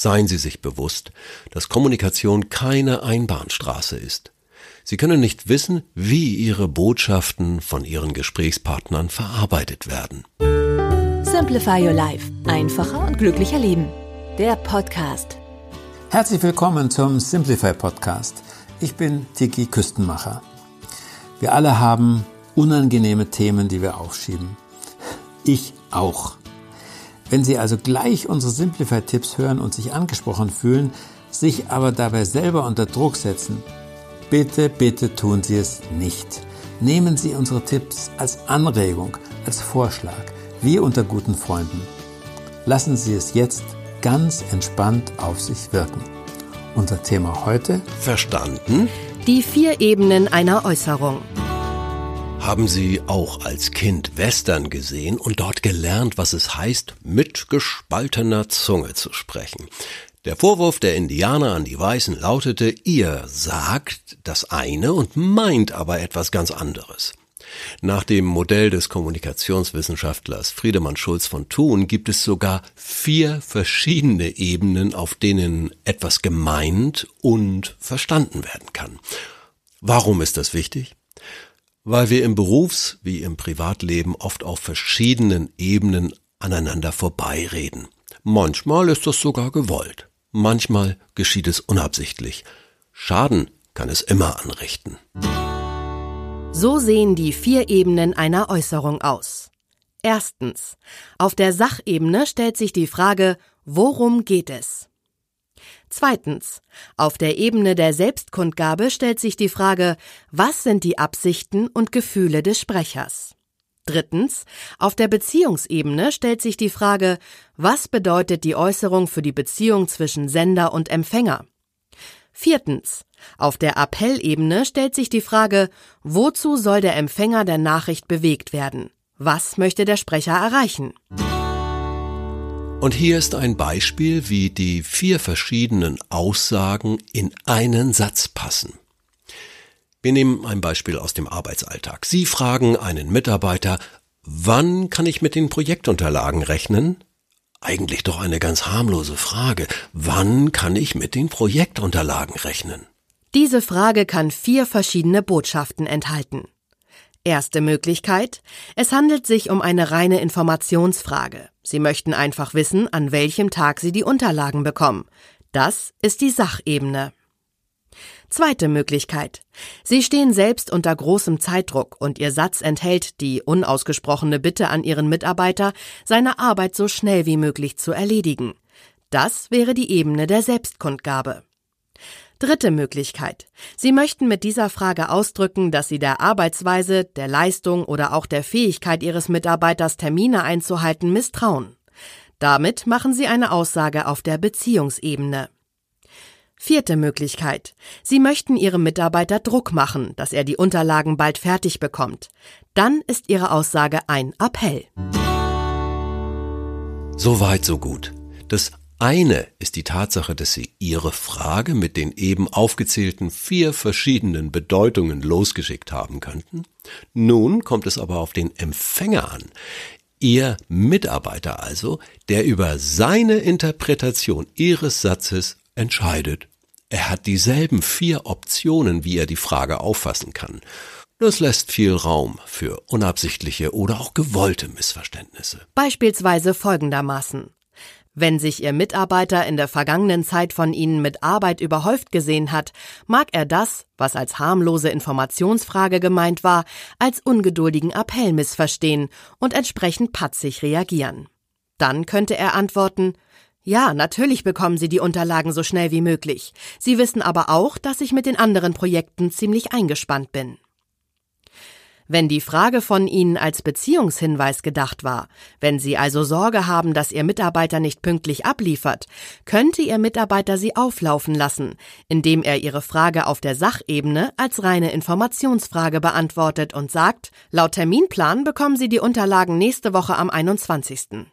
Seien Sie sich bewusst, dass Kommunikation keine Einbahnstraße ist. Sie können nicht wissen, wie Ihre Botschaften von Ihren Gesprächspartnern verarbeitet werden. Simplify Your Life. Einfacher und glücklicher Leben. Der Podcast. Herzlich willkommen zum Simplify Podcast. Ich bin Tiki Küstenmacher. Wir alle haben unangenehme Themen, die wir aufschieben. Ich auch. Wenn Sie also gleich unsere Simplify-Tipps hören und sich angesprochen fühlen, sich aber dabei selber unter Druck setzen, Bitte, bitte tun Sie es nicht. Nehmen Sie unsere Tipps als Anregung, als Vorschlag, wie unter guten Freunden. Lassen Sie es jetzt ganz entspannt auf sich wirken. Unser Thema heute? Verstanden? Die vier Ebenen einer Äußerung. Haben Sie auch als Kind Western gesehen und dort gelernt, was es heißt, mit gespaltener Zunge zu sprechen? Der Vorwurf der Indianer an die Weißen lautete, ihr sagt das eine und meint aber etwas ganz anderes. Nach dem Modell des Kommunikationswissenschaftlers Friedemann Schulz von Thun gibt es sogar vier verschiedene Ebenen, auf denen etwas gemeint und verstanden werden kann. Warum ist das wichtig? Weil wir im Berufs- wie im Privatleben oft auf verschiedenen Ebenen aneinander vorbeireden. Manchmal ist das sogar gewollt. Manchmal geschieht es unabsichtlich. Schaden kann es immer anrichten. So sehen die vier Ebenen einer Äußerung aus. Erstens. Auf der Sachebene stellt sich die Frage, worum geht es? Zweitens. Auf der Ebene der Selbstkundgabe stellt sich die Frage, was sind die Absichten und Gefühle des Sprechers? Drittens, auf der Beziehungsebene stellt sich die Frage, was bedeutet die Äußerung für die Beziehung zwischen Sender und Empfänger? Viertens, auf der Appellebene stellt sich die Frage, wozu soll der Empfänger der Nachricht bewegt werden? Was möchte der Sprecher erreichen? Und hier ist ein Beispiel, wie die vier verschiedenen Aussagen in einen Satz passen. Wir nehmen ein Beispiel aus dem Arbeitsalltag. Sie fragen einen Mitarbeiter, wann kann ich mit den Projektunterlagen rechnen? Eigentlich doch eine ganz harmlose Frage. Wann kann ich mit den Projektunterlagen rechnen? Diese Frage kann vier verschiedene Botschaften enthalten. Erste Möglichkeit. Es handelt sich um eine reine Informationsfrage. Sie möchten einfach wissen, an welchem Tag Sie die Unterlagen bekommen. Das ist die Sachebene. Zweite Möglichkeit. Sie stehen selbst unter großem Zeitdruck und Ihr Satz enthält die unausgesprochene Bitte an Ihren Mitarbeiter, seine Arbeit so schnell wie möglich zu erledigen. Das wäre die Ebene der Selbstkundgabe. Dritte Möglichkeit. Sie möchten mit dieser Frage ausdrücken, dass Sie der Arbeitsweise, der Leistung oder auch der Fähigkeit Ihres Mitarbeiters Termine einzuhalten misstrauen. Damit machen Sie eine Aussage auf der Beziehungsebene. Vierte Möglichkeit. Sie möchten Ihrem Mitarbeiter Druck machen, dass er die Unterlagen bald fertig bekommt. Dann ist Ihre Aussage ein Appell. So weit, so gut. Das eine ist die Tatsache, dass Sie Ihre Frage mit den eben aufgezählten vier verschiedenen Bedeutungen losgeschickt haben könnten. Nun kommt es aber auf den Empfänger an. Ihr Mitarbeiter also, der über seine Interpretation Ihres Satzes entscheidet. Er hat dieselben vier Optionen, wie er die Frage auffassen kann. Das lässt viel Raum für unabsichtliche oder auch gewollte Missverständnisse. Beispielsweise folgendermaßen. Wenn sich Ihr Mitarbeiter in der vergangenen Zeit von Ihnen mit Arbeit überhäuft gesehen hat, mag er das, was als harmlose Informationsfrage gemeint war, als ungeduldigen Appell missverstehen und entsprechend patzig reagieren. Dann könnte er antworten, ja, natürlich bekommen Sie die Unterlagen so schnell wie möglich. Sie wissen aber auch, dass ich mit den anderen Projekten ziemlich eingespannt bin. Wenn die Frage von Ihnen als Beziehungshinweis gedacht war, wenn Sie also Sorge haben, dass Ihr Mitarbeiter nicht pünktlich abliefert, könnte Ihr Mitarbeiter Sie auflaufen lassen, indem er Ihre Frage auf der Sachebene als reine Informationsfrage beantwortet und sagt, laut Terminplan bekommen Sie die Unterlagen nächste Woche am 21.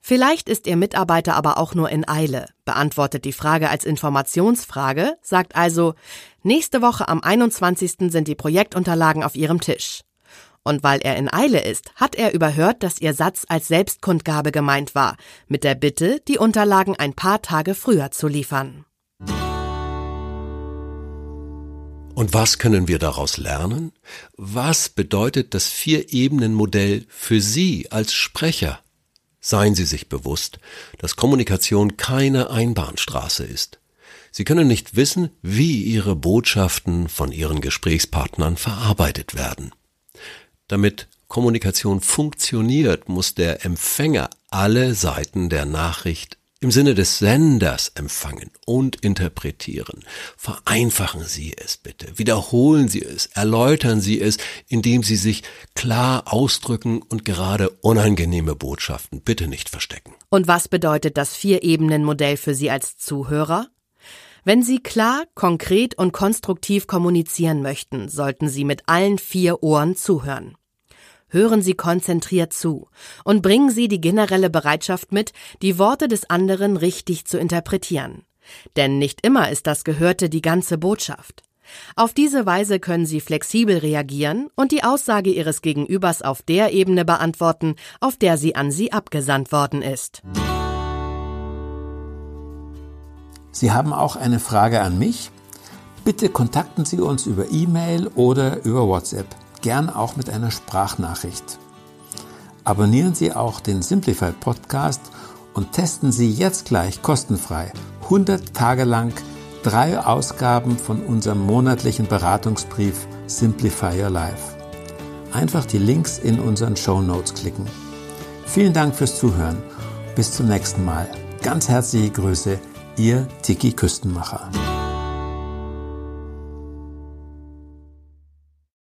Vielleicht ist Ihr Mitarbeiter aber auch nur in Eile, beantwortet die Frage als Informationsfrage, sagt also, nächste Woche am 21. sind die Projektunterlagen auf Ihrem Tisch. Und weil er in Eile ist, hat er überhört, dass Ihr Satz als Selbstkundgabe gemeint war, mit der Bitte, die Unterlagen ein paar Tage früher zu liefern. Und was können wir daraus lernen? Was bedeutet das Vier-Ebenen-Modell für Sie als Sprecher? Seien Sie sich bewusst, dass Kommunikation keine Einbahnstraße ist. Sie können nicht wissen, wie Ihre Botschaften von Ihren Gesprächspartnern verarbeitet werden. Damit Kommunikation funktioniert, muss der Empfänger alle Seiten der Nachricht im Sinne des Senders empfangen und interpretieren. Vereinfachen Sie es bitte, wiederholen Sie es, erläutern Sie es, indem Sie sich klar ausdrücken und gerade unangenehme Botschaften bitte nicht verstecken. Und was bedeutet das Vier-Ebenen-Modell für Sie als Zuhörer? Wenn Sie klar, konkret und konstruktiv kommunizieren möchten, sollten Sie mit allen vier Ohren zuhören hören Sie konzentriert zu und bringen Sie die generelle Bereitschaft mit, die Worte des anderen richtig zu interpretieren. Denn nicht immer ist das Gehörte die ganze Botschaft. Auf diese Weise können Sie flexibel reagieren und die Aussage Ihres Gegenübers auf der Ebene beantworten, auf der sie an Sie abgesandt worden ist. Sie haben auch eine Frage an mich? Bitte kontakten Sie uns über E-Mail oder über WhatsApp gern auch mit einer Sprachnachricht. Abonnieren Sie auch den Simplify Podcast und testen Sie jetzt gleich kostenfrei 100 Tage lang drei Ausgaben von unserem monatlichen Beratungsbrief Simplify Your Life. Einfach die Links in unseren Show Notes klicken. Vielen Dank fürs Zuhören. Bis zum nächsten Mal. Ganz herzliche Grüße, Ihr Tiki Küstenmacher.